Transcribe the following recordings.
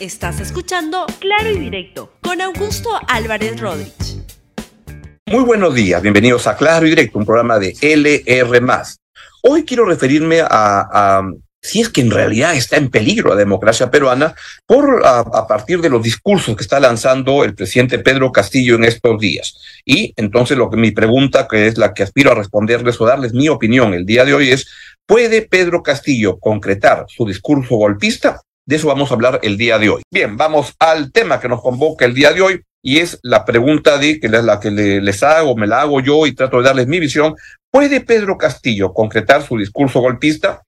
Estás escuchando Claro y Directo con Augusto Álvarez Rodríguez. Muy buenos días, bienvenidos a Claro y Directo, un programa de LR. Hoy quiero referirme a, si es que en realidad está en peligro la democracia peruana por a, partir de los discursos que está lanzando el presidente Pedro Castillo en estos días. Y entonces lo que mi pregunta, que es la que aspiro a responderles o darles mi opinión el día de hoy es, ¿puede Pedro Castillo concretar su discurso golpista? De eso vamos a hablar el día de hoy. Bien, vamos al tema que nos convoca el día de hoy y es la pregunta de que la que les hago, me la hago yo y trato de darles mi visión. ¿Puede Pedro Castillo concretar su discurso golpista?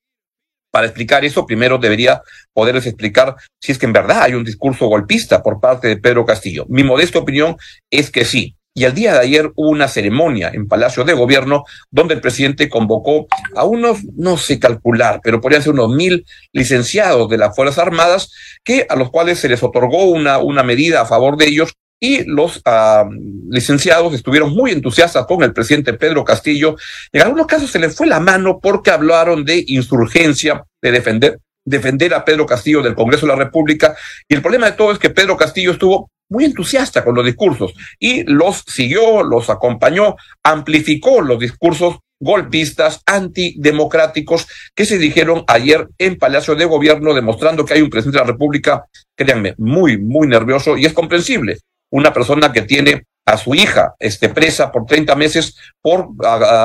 Para explicar eso, primero debería poderles explicar si es que en verdad hay un discurso golpista por parte de Pedro Castillo. Mi modesta opinión es que sí. Y el día de ayer hubo una ceremonia en Palacio de Gobierno donde el presidente convocó a unos, no sé calcular, pero podrían ser unos mil licenciados de las Fuerzas Armadas, que a los cuales se les otorgó una, una medida a favor de ellos y los ah, licenciados estuvieron muy entusiastas con el presidente Pedro Castillo. En algunos casos se les fue la mano porque hablaron de insurgencia, de defender, defender a Pedro Castillo del Congreso de la República. Y el problema de todo es que Pedro Castillo estuvo muy entusiasta con los discursos y los siguió, los acompañó, amplificó los discursos golpistas, antidemocráticos que se dijeron ayer en Palacio de Gobierno, demostrando que hay un presidente de la República, créanme, muy, muy nervioso y es comprensible. Una persona que tiene a su hija este, presa por 30 meses por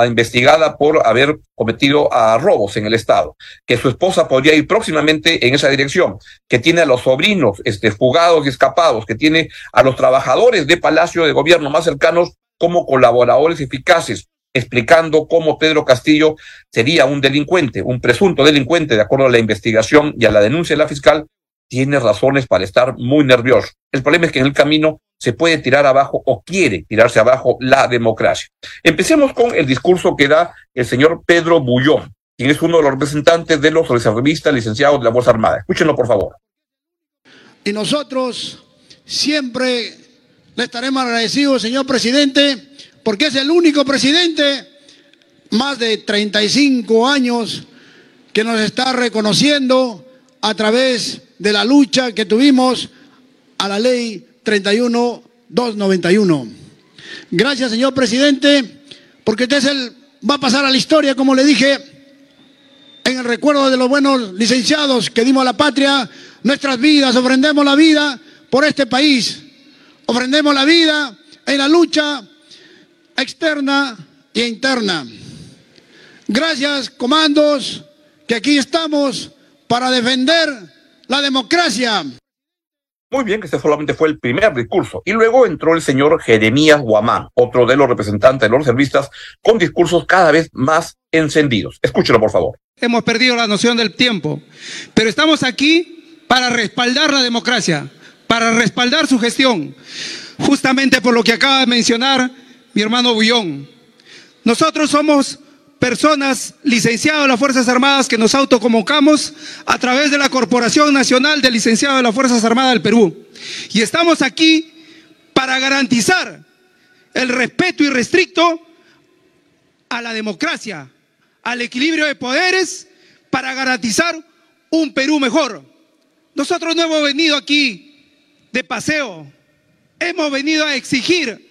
investigada por haber cometido a robos en el estado, que su esposa podría ir próximamente en esa dirección, que tiene a los sobrinos este, fugados y escapados, que tiene a los trabajadores de Palacio de Gobierno más cercanos como colaboradores eficaces, explicando cómo Pedro Castillo sería un delincuente, un presunto delincuente, de acuerdo a la investigación y a la denuncia de la fiscal, tiene razones para estar muy nervioso. El problema es que en el camino se puede tirar abajo o quiere tirarse abajo la democracia. Empecemos con el discurso que da el señor Pedro Bullón, quien es uno de los representantes de los reservistas licenciados de la Fuerza Armada. Escúchenlo, por favor. Y nosotros siempre le estaremos agradecidos, señor presidente, porque es el único presidente, más de 35 años, que nos está reconociendo a través de la lucha que tuvimos a la ley 31291. Gracias, señor presidente, porque usted es el, va a pasar a la historia, como le dije, en el recuerdo de los buenos licenciados que dimos a la patria nuestras vidas, ofrendemos la vida por este país, ofrendemos la vida en la lucha externa e interna. Gracias, comandos, que aquí estamos para defender la democracia. Muy bien, que este solamente fue el primer discurso. Y luego entró el señor Jeremías Guamán, otro de los representantes de los servistas, con discursos cada vez más encendidos. Escúchelo, por favor. Hemos perdido la noción del tiempo, pero estamos aquí para respaldar la democracia, para respaldar su gestión, justamente por lo que acaba de mencionar mi hermano Bullón. Nosotros somos personas licenciados de las Fuerzas Armadas que nos autoconvocamos a través de la Corporación Nacional de Licenciados de las Fuerzas Armadas del Perú. Y estamos aquí para garantizar el respeto irrestricto a la democracia, al equilibrio de poderes, para garantizar un Perú mejor. Nosotros no hemos venido aquí de paseo, hemos venido a exigir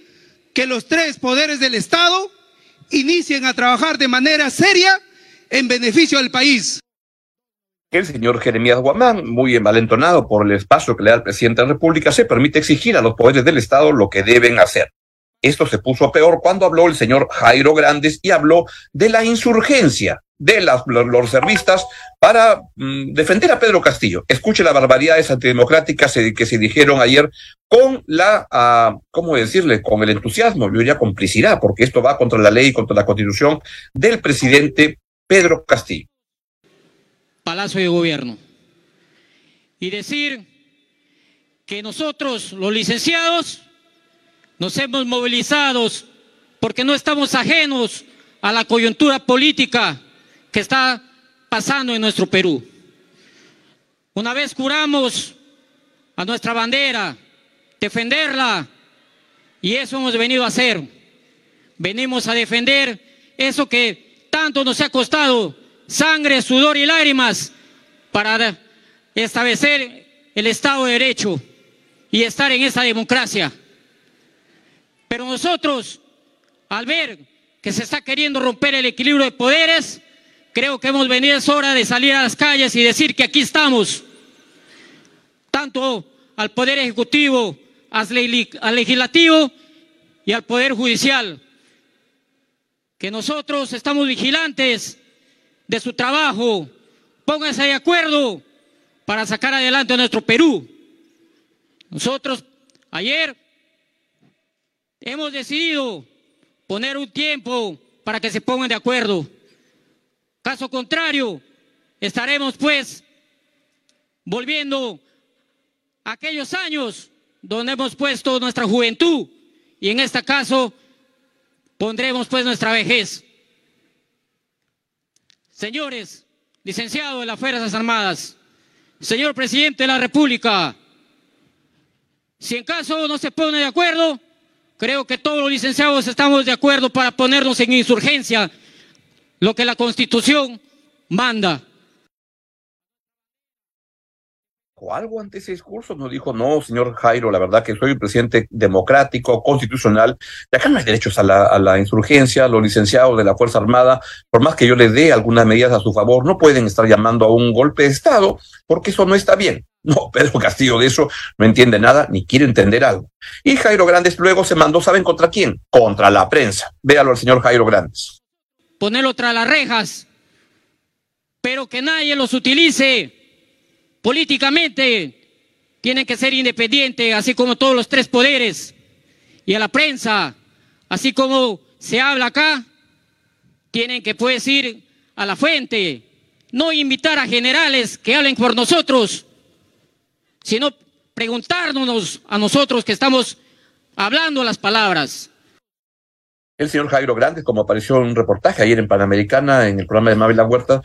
que los tres poderes del Estado inicien a trabajar de manera seria en beneficio del país. El señor Jeremías Guamán, muy envalentonado por el espacio que le da el presidente de la República, se permite exigir a los poderes del Estado lo que deben hacer. Esto se puso peor cuando habló el señor Jairo Grandes y habló de la insurgencia de las, los, reservistas para mm, defender a Pedro Castillo. Escuche las barbaridades antidemocráticas que se dijeron ayer con la, uh, ¿cómo decirle? Con el entusiasmo, yo diría complicidad, porque esto va contra la ley y contra la constitución del presidente Pedro Castillo. Palacio de Gobierno. Y decir que nosotros, los licenciados, nos hemos movilizado porque no estamos ajenos a la coyuntura política que está pasando en nuestro Perú. Una vez curamos a nuestra bandera, defenderla, y eso hemos venido a hacer. Venimos a defender eso que tanto nos ha costado, sangre, sudor y lágrimas, para establecer el Estado de Derecho y estar en esa democracia. Pero nosotros, al ver que se está queriendo romper el equilibrio de poderes, creo que hemos venido, es hora de salir a las calles y decir que aquí estamos, tanto al Poder Ejecutivo, al Legislativo y al Poder Judicial, que nosotros estamos vigilantes de su trabajo, pónganse de acuerdo para sacar adelante a nuestro Perú. Nosotros ayer hemos decidido poner un tiempo para que se pongan de acuerdo. Caso contrario, estaremos pues volviendo a aquellos años donde hemos puesto nuestra juventud y en este caso pondremos pues nuestra vejez. Señores, licenciado de las Fuerzas Armadas, señor presidente de la República, si en caso no se pone de acuerdo, creo que todos los licenciados estamos de acuerdo para ponernos en insurgencia, lo que la Constitución manda algo ante ese discurso? Nos dijo, no, señor Jairo, la verdad que soy un presidente democrático, constitucional, y acá no hay derechos a la, a la insurgencia, los licenciados de la Fuerza Armada, por más que yo les dé algunas medidas a su favor, no pueden estar llamando a un golpe de Estado, porque eso no está bien. No, Pedro Castillo de eso no entiende nada ni quiere entender algo. Y Jairo Grandes luego se mandó, ¿saben contra quién? Contra la prensa. Véalo al señor Jairo Grandes. Ponerlo tras las rejas, pero que nadie los utilice políticamente tienen que ser independientes, así como todos los tres poderes. Y a la prensa, así como se habla acá, tienen que pues ir a la fuente, no invitar a generales que hablen por nosotros, sino preguntarnos a nosotros que estamos hablando las palabras. El señor Jairo Grande, como apareció en un reportaje ayer en Panamericana, en el programa de Mabel La Huerta,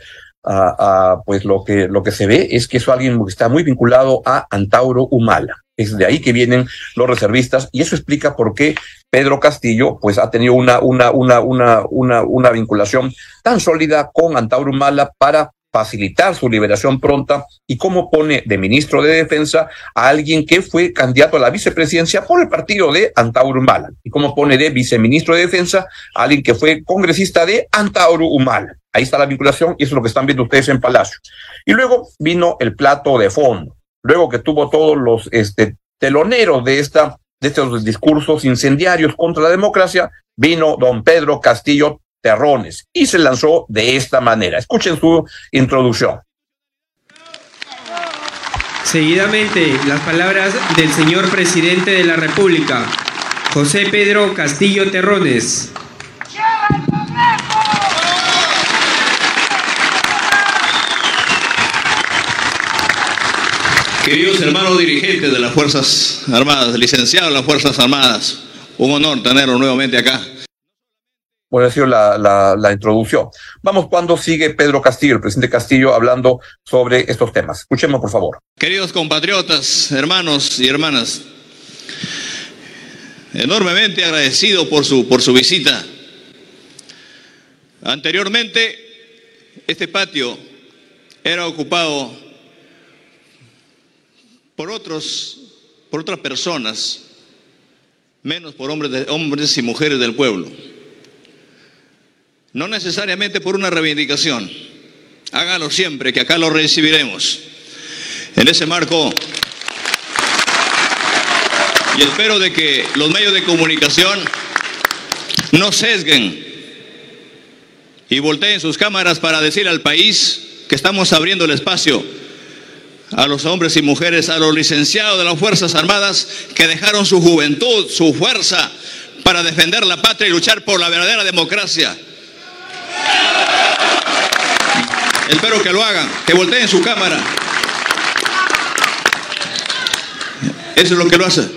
pues lo que, lo que se ve es que es alguien que está muy vinculado a Antauro Humala. Es de ahí que vienen los reservistas y eso explica por qué Pedro Castillo pues ha tenido una, una, una, una, una, una vinculación tan sólida con Antauro Humala para facilitar su liberación pronta y cómo pone de ministro de Defensa a alguien que fue candidato a la vicepresidencia por el partido de Antauro Humala y cómo pone de viceministro de Defensa a alguien que fue congresista de Antauro Humala. Ahí está la vinculación y eso es lo que están viendo ustedes en Palacio. Y luego vino el plato de fondo. Luego que tuvo todos los este, teloneros de, esta, de estos discursos incendiarios contra la democracia, vino don Pedro Castillo Terrones y se lanzó de esta manera. Escuchen su introducción. Seguidamente, las palabras del señor presidente de la República, José Pedro Castillo Terrones. Queridos hermanos dirigentes de las Fuerzas Armadas, licenciados de las Fuerzas Armadas, un honor tenerlo nuevamente acá. Bueno, ha sido la, la, introducción. Vamos cuando sigue Pedro Castillo, el presidente Castillo, hablando sobre estos temas. Escuchemos, por favor. Queridos compatriotas, hermanos y hermanas, enormemente agradecido por su, por su visita. Anteriormente, este patio era ocupado por otros, por otras personas, menos por hombres, de, hombres y mujeres del pueblo. No necesariamente por una reivindicación. Hágalo siempre, que acá lo recibiremos. En ese marco, y espero de que los medios de comunicación no sesguen y volteen sus cámaras para decir al país que estamos abriendo el espacio a los hombres y mujeres, a los licenciados de las Fuerzas Armadas que dejaron su juventud, su fuerza para defender la patria y luchar por la verdadera democracia. Espero que lo hagan, que volteen su cámara. Eso es lo que lo hace.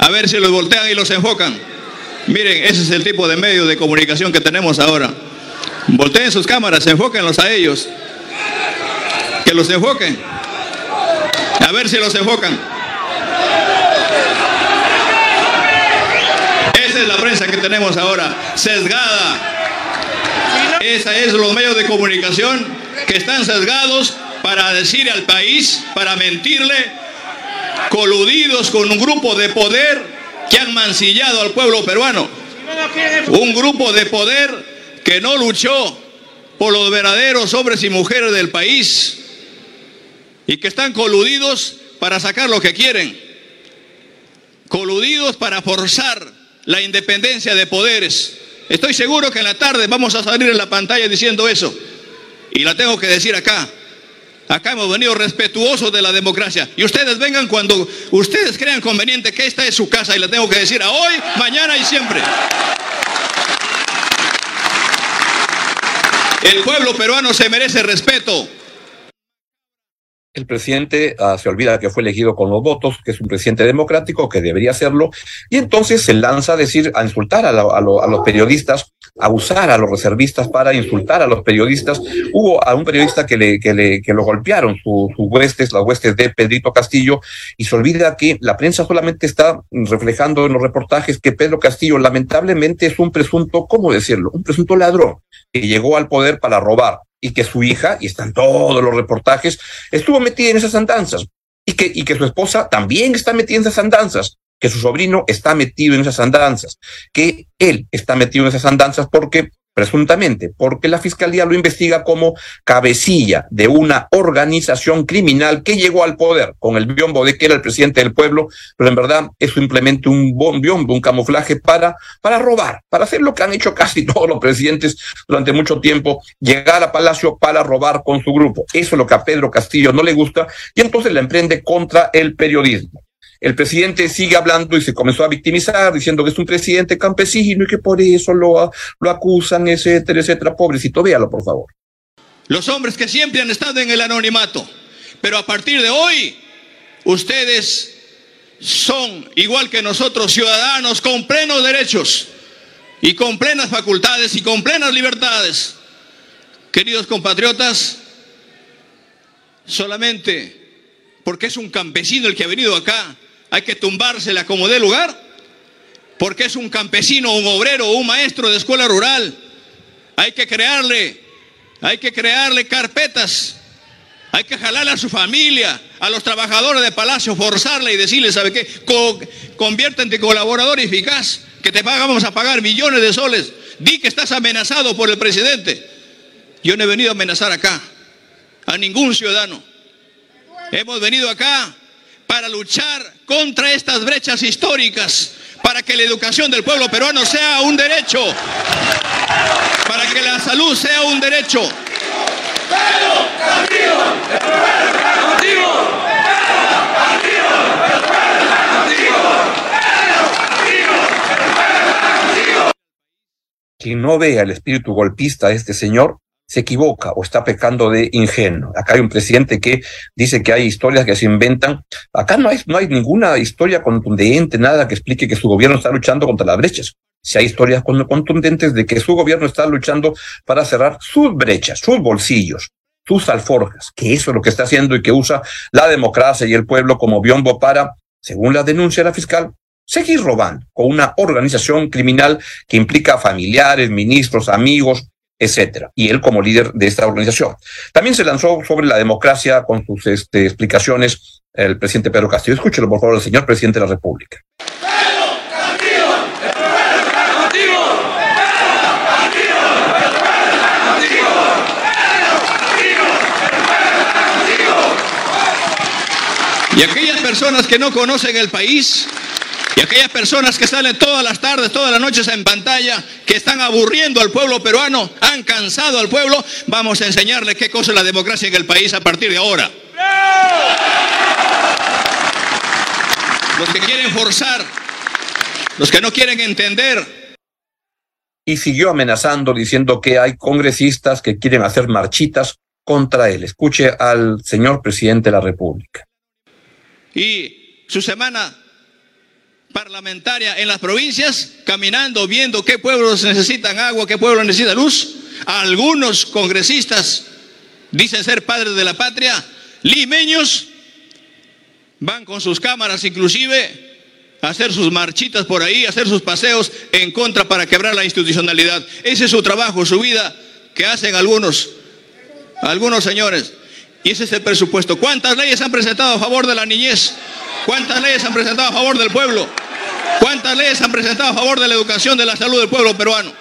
A ver si los voltean y los enfocan. Miren, ese es el tipo de medio de comunicación que tenemos ahora. Volteen sus cámaras, enfóquenlos a ellos que los enfoquen. A ver si los enfocan. Esa es la prensa que tenemos ahora, sesgada. Esa es los medios de comunicación que están sesgados para decir al país, para mentirle, coludidos con un grupo de poder que han mancillado al pueblo peruano. Un grupo de poder que no luchó por los verdaderos hombres y mujeres del país y que están coludidos para sacar lo que quieren, coludidos para forzar la independencia de poderes. Estoy seguro que en la tarde vamos a salir en la pantalla diciendo eso. Y la tengo que decir acá. Acá hemos venido respetuosos de la democracia. Y ustedes vengan cuando ustedes crean conveniente que esta es su casa y la tengo que decir a hoy, mañana y siempre. El pueblo peruano se merece respeto. El presidente uh, se olvida que fue elegido con los votos, que es un presidente democrático, que debería hacerlo, y entonces se lanza a decir, a insultar a, la, a, lo, a, los periodistas, a usar a los reservistas para insultar a los periodistas. Hubo a un periodista que le, que le, que lo golpearon, sus su huestes, las huestes de Pedrito Castillo, y se olvida que la prensa solamente está reflejando en los reportajes que Pedro Castillo lamentablemente es un presunto, ¿cómo decirlo? Un presunto ladrón que llegó al poder para robar y que su hija, y están todos los reportajes, estuvo metida en esas andanzas y que, y que su esposa también está metida en esas andanzas, que su sobrino está metido en esas andanzas, que él está metido en esas andanzas porque presuntamente, porque la fiscalía lo investiga como cabecilla de una organización criminal que llegó al poder con el biombo de que era el presidente del pueblo, pero en verdad es simplemente un biombo, un camuflaje para, para robar, para hacer lo que han hecho casi todos los presidentes durante mucho tiempo, llegar a Palacio para robar con su grupo. Eso es lo que a Pedro Castillo no le gusta y entonces la emprende contra el periodismo el presidente sigue hablando y se comenzó a victimizar, diciendo que es un presidente campesino y que por eso lo, acusan, etcétera, etcétera. Pobrecito, véalo, por favor. Los hombres que siempre han estado en el anonimato, pero a partir de hoy, ustedes son, igual que nosotros, ciudadanos con plenos derechos y con plenas facultades y con plenas libertades. Queridos compatriotas, solamente porque es un campesino el que ha venido acá, hay que tumbársela como de lugar, porque es un campesino, un obrero, un maestro de escuela rural. Hay que crearle, hay que crearle carpetas, hay que jalarle a su familia, a los trabajadores de Palacio, forzarle y decirle, ¿sabe qué? Co conviértete en colaborador eficaz, que te vamos a pagar millones de soles. Di que estás amenazado por el presidente. Yo no he venido a amenazar acá a ningún ciudadano. Hemos venido acá para luchar contra estas brechas históricas, para que la educación del pueblo peruano sea un derecho, para que la salud sea un derecho. Quien no vea el espíritu golpista de este señor se equivoca o está pecando de ingenuo. Acá hay un presidente que dice que hay historias que se inventan. Acá no hay, no hay ninguna historia contundente, nada que explique que su gobierno está luchando contra las brechas. Si hay historias contundentes de que su gobierno está luchando para cerrar sus brechas, sus bolsillos, sus alforjas, que eso es lo que está haciendo y que usa la democracia y el pueblo como biombo para, según la denuncia de la fiscal, seguir robando con una organización criminal que implica familiares, ministros, amigos, etcétera, y él como líder de esta organización. También se lanzó sobre la democracia con sus este, explicaciones el presidente Pedro Castillo. Escúchelo, por favor, el señor presidente de la República. Y aquellas personas que no conocen el país, y aquellas personas que salen todas las tardes, todas las noches en pantalla, que están aburriendo al pueblo peruano, han cansado al pueblo, vamos a enseñarle qué cosa es la democracia en el país a partir de ahora. Los que quieren forzar, los que no quieren entender. Y siguió amenazando diciendo que hay congresistas que quieren hacer marchitas contra él. Escuche al señor presidente de la República. Y su semana parlamentaria en las provincias, caminando, viendo qué pueblos necesitan agua, qué pueblos necesitan luz. Algunos congresistas dicen ser padres de la patria, limeños, van con sus cámaras inclusive a hacer sus marchitas por ahí, a hacer sus paseos en contra para quebrar la institucionalidad. Ese es su trabajo, su vida que hacen algunos, algunos señores. Y ese es el presupuesto. ¿Cuántas leyes han presentado a favor de la niñez? ¿Cuántas leyes han presentado a favor del pueblo? ¿Cuántas leyes han presentado a favor de la educación, de la salud del pueblo peruano?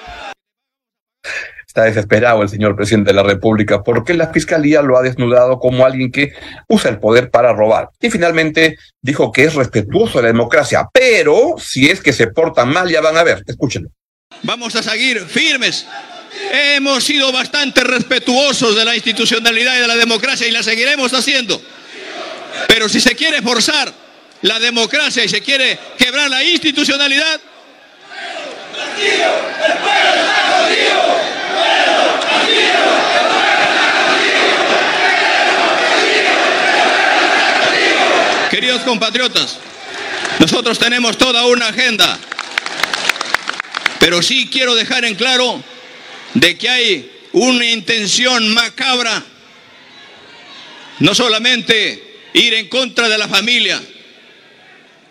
Está desesperado el señor presidente de la República porque la fiscalía lo ha desnudado como alguien que usa el poder para robar. Y finalmente dijo que es respetuoso de la democracia, pero si es que se portan mal, ya van a ver. Escúchenlo. Vamos a seguir firmes. Hemos sido bastante respetuosos de la institucionalidad y de la democracia y la seguiremos haciendo. Pero si se quiere forzar la democracia y se quiere quebrar la institucionalidad, Queridos compatriotas, nosotros tenemos toda una agenda, pero sí quiero dejar en claro de que hay una intención macabra, no solamente ir en contra de la familia,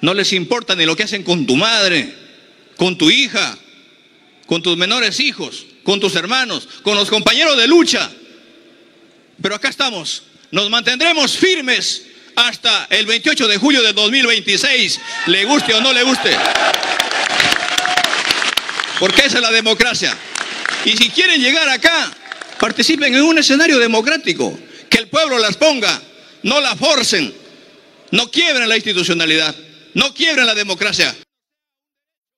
no les importa ni lo que hacen con tu madre, con tu hija, con tus menores hijos, con tus hermanos, con los compañeros de lucha. Pero acá estamos, nos mantendremos firmes hasta el 28 de julio de 2026, le guste o no le guste. Porque esa es la democracia. Y si quieren llegar acá, participen en un escenario democrático, que el pueblo las ponga, no la forcen, no quiebren la institucionalidad, no quiebren la democracia.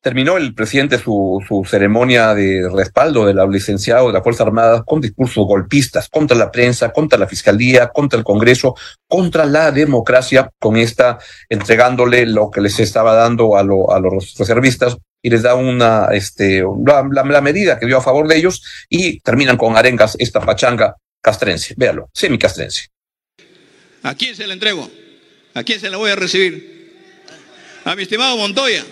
Terminó el presidente su, ceremonia de respaldo de la licenciado de la Fuerza Armada con discursos golpistas contra la prensa, contra la fiscalía, contra el Congreso, contra la democracia, con esta entregándole lo que les estaba dando a los reservistas y les da una, este, la, medida que dio a favor de ellos y terminan con arengas esta pachanga castrense. Véalo, semicastrense. ¿A quién se la entrego? ¿A quién se la voy a recibir? A mi estimado Montoya.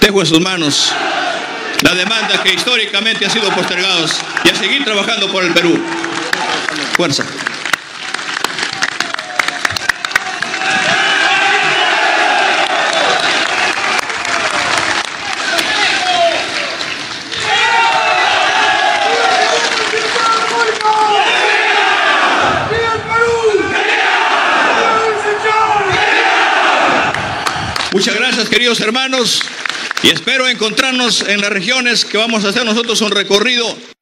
Dejo en sus manos la demanda que históricamente ha sido postergados y a seguir trabajando por el Perú. Fuerza. Muchas gracias, queridos hermanos, y espero encontrarnos en las regiones que vamos a hacer nosotros un recorrido.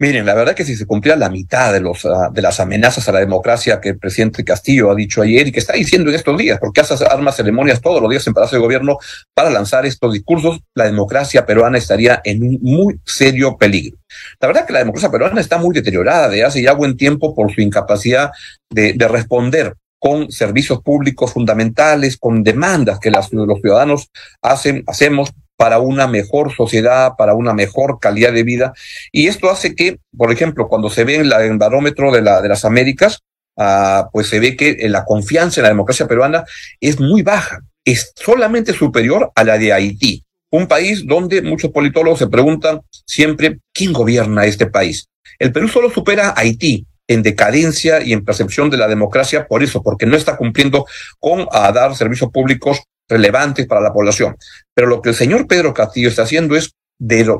Miren, la verdad que si se cumpliera la mitad de, los, uh, de las amenazas a la democracia que el presidente Castillo ha dicho ayer y que está diciendo en estos días, porque hace armas ceremonias todos los días en Palacio de Gobierno para lanzar estos discursos, la democracia peruana estaría en un muy serio peligro. La verdad que la democracia peruana está muy deteriorada de hace ya buen tiempo por su incapacidad de, de responder con servicios públicos fundamentales, con demandas que los ciudadanos hacen, hacemos para una mejor sociedad, para una mejor calidad de vida. Y esto hace que, por ejemplo, cuando se ve en la, el barómetro de, la, de las Américas, uh, pues se ve que la confianza en la democracia peruana es muy baja, es solamente superior a la de Haití, un país donde muchos politólogos se preguntan siempre, ¿quién gobierna este país? El Perú solo supera a Haití, en decadencia y en percepción de la democracia por eso, porque no está cumpliendo con a dar servicios públicos relevantes para la población. Pero lo que el señor Pedro Castillo está haciendo es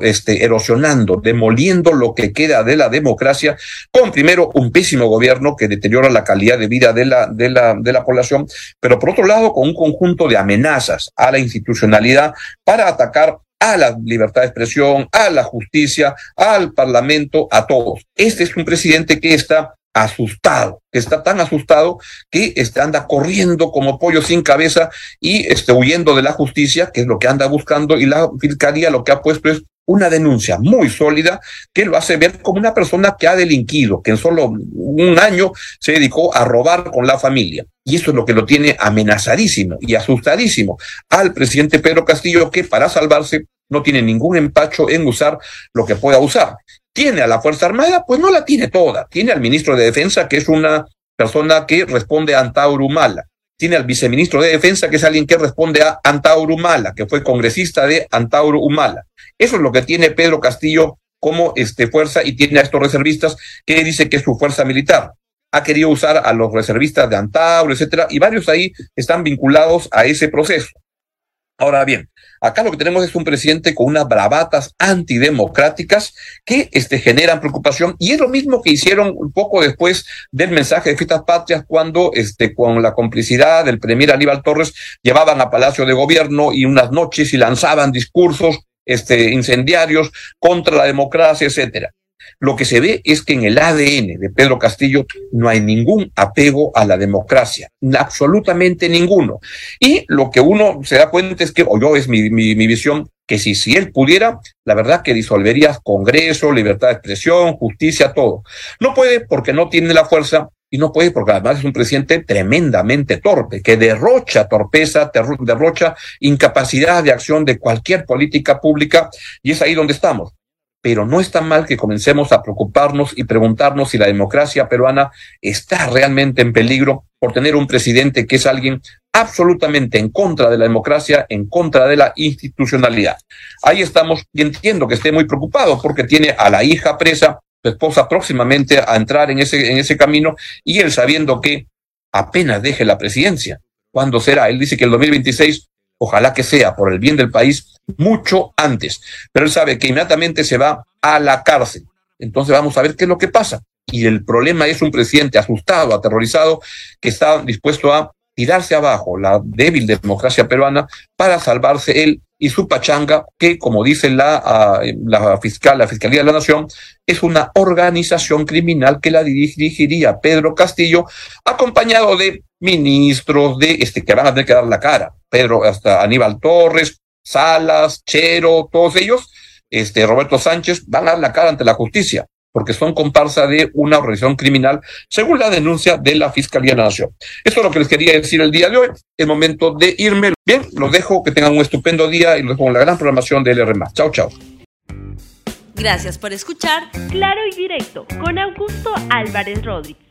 este, erosionando, demoliendo lo que queda de la democracia, con primero un pésimo gobierno que deteriora la calidad de vida de la, de la, de la población, pero por otro lado con un conjunto de amenazas a la institucionalidad para atacar a la libertad de expresión, a la justicia, al parlamento, a todos. Este es un presidente que está asustado, que está tan asustado que este, anda corriendo como pollo sin cabeza y este, huyendo de la justicia, que es lo que anda buscando, y la fiscalía lo que ha puesto es una denuncia muy sólida que lo hace ver como una persona que ha delinquido, que en solo un año se dedicó a robar con la familia. Y eso es lo que lo tiene amenazadísimo y asustadísimo al presidente Pedro Castillo, que para salvarse no tiene ningún empacho en usar lo que pueda usar. ¿Tiene a la Fuerza Armada? Pues no la tiene toda. Tiene al ministro de Defensa, que es una persona que responde a Antauro Humala. Tiene al viceministro de Defensa, que es alguien que responde a Antauro Humala, que fue congresista de Antauro Humala. Eso es lo que tiene Pedro Castillo como este, fuerza y tiene a estos reservistas que dice que es su fuerza militar. Ha querido usar a los reservistas de Antauro, etcétera, y varios ahí están vinculados a ese proceso. Ahora bien, acá lo que tenemos es un presidente con unas bravatas antidemocráticas que este, generan preocupación. Y es lo mismo que hicieron un poco después del mensaje de Fiestas Patrias cuando este, con la complicidad del premier Aníbal Torres llevaban a Palacio de Gobierno y unas noches y lanzaban discursos este, incendiarios contra la democracia, etcétera lo que se ve es que en el ADN de Pedro Castillo no hay ningún apego a la democracia, absolutamente ninguno. Y lo que uno se da cuenta es que, o yo es mi, visión, que si, si él pudiera, la verdad que disolvería Congreso, libertad de expresión, justicia, todo. No puede porque no tiene la fuerza y no puede porque además es un presidente tremendamente torpe, que derrocha torpeza, derrocha incapacidad de acción de cualquier política pública y es ahí donde estamos pero no está mal que comencemos a preocuparnos y preguntarnos si la democracia peruana está realmente en peligro por tener un presidente que es alguien absolutamente en contra de la democracia, en contra de la institucionalidad. Ahí estamos y entiendo que esté muy preocupado porque tiene a la hija presa, su esposa próximamente a entrar en ese, en ese camino y él sabiendo que apenas deje la presidencia. ¿Cuándo será? Él dice que el 2026 ojalá que sea por el bien del país, mucho antes. Pero él sabe que inmediatamente se va a la cárcel. Entonces vamos a ver qué es lo que pasa. Y el problema es un presidente asustado, aterrorizado, que está dispuesto a tirarse abajo la débil democracia peruana para salvarse él y su pachanga, que como dice la, ah, la fiscal, la Fiscalía de la Nación, es una organización criminal que la dirigiría Pedro Castillo, acompañado de ministros de este que van a tener que dar la cara. Pedro, hasta Aníbal Torres, Salas, Chero, todos ellos, este Roberto Sánchez, van a dar la cara ante la justicia porque son comparsa de una organización criminal, según la denuncia de la Fiscalía de Nación. Eso es lo que les quería decir el día de hoy. Es momento de irme. Bien, los dejo, que tengan un estupendo día y los dejo con la gran programación de LR. Chao, chao. Gracias por escuchar Claro y Directo con Augusto Álvarez Rodríguez.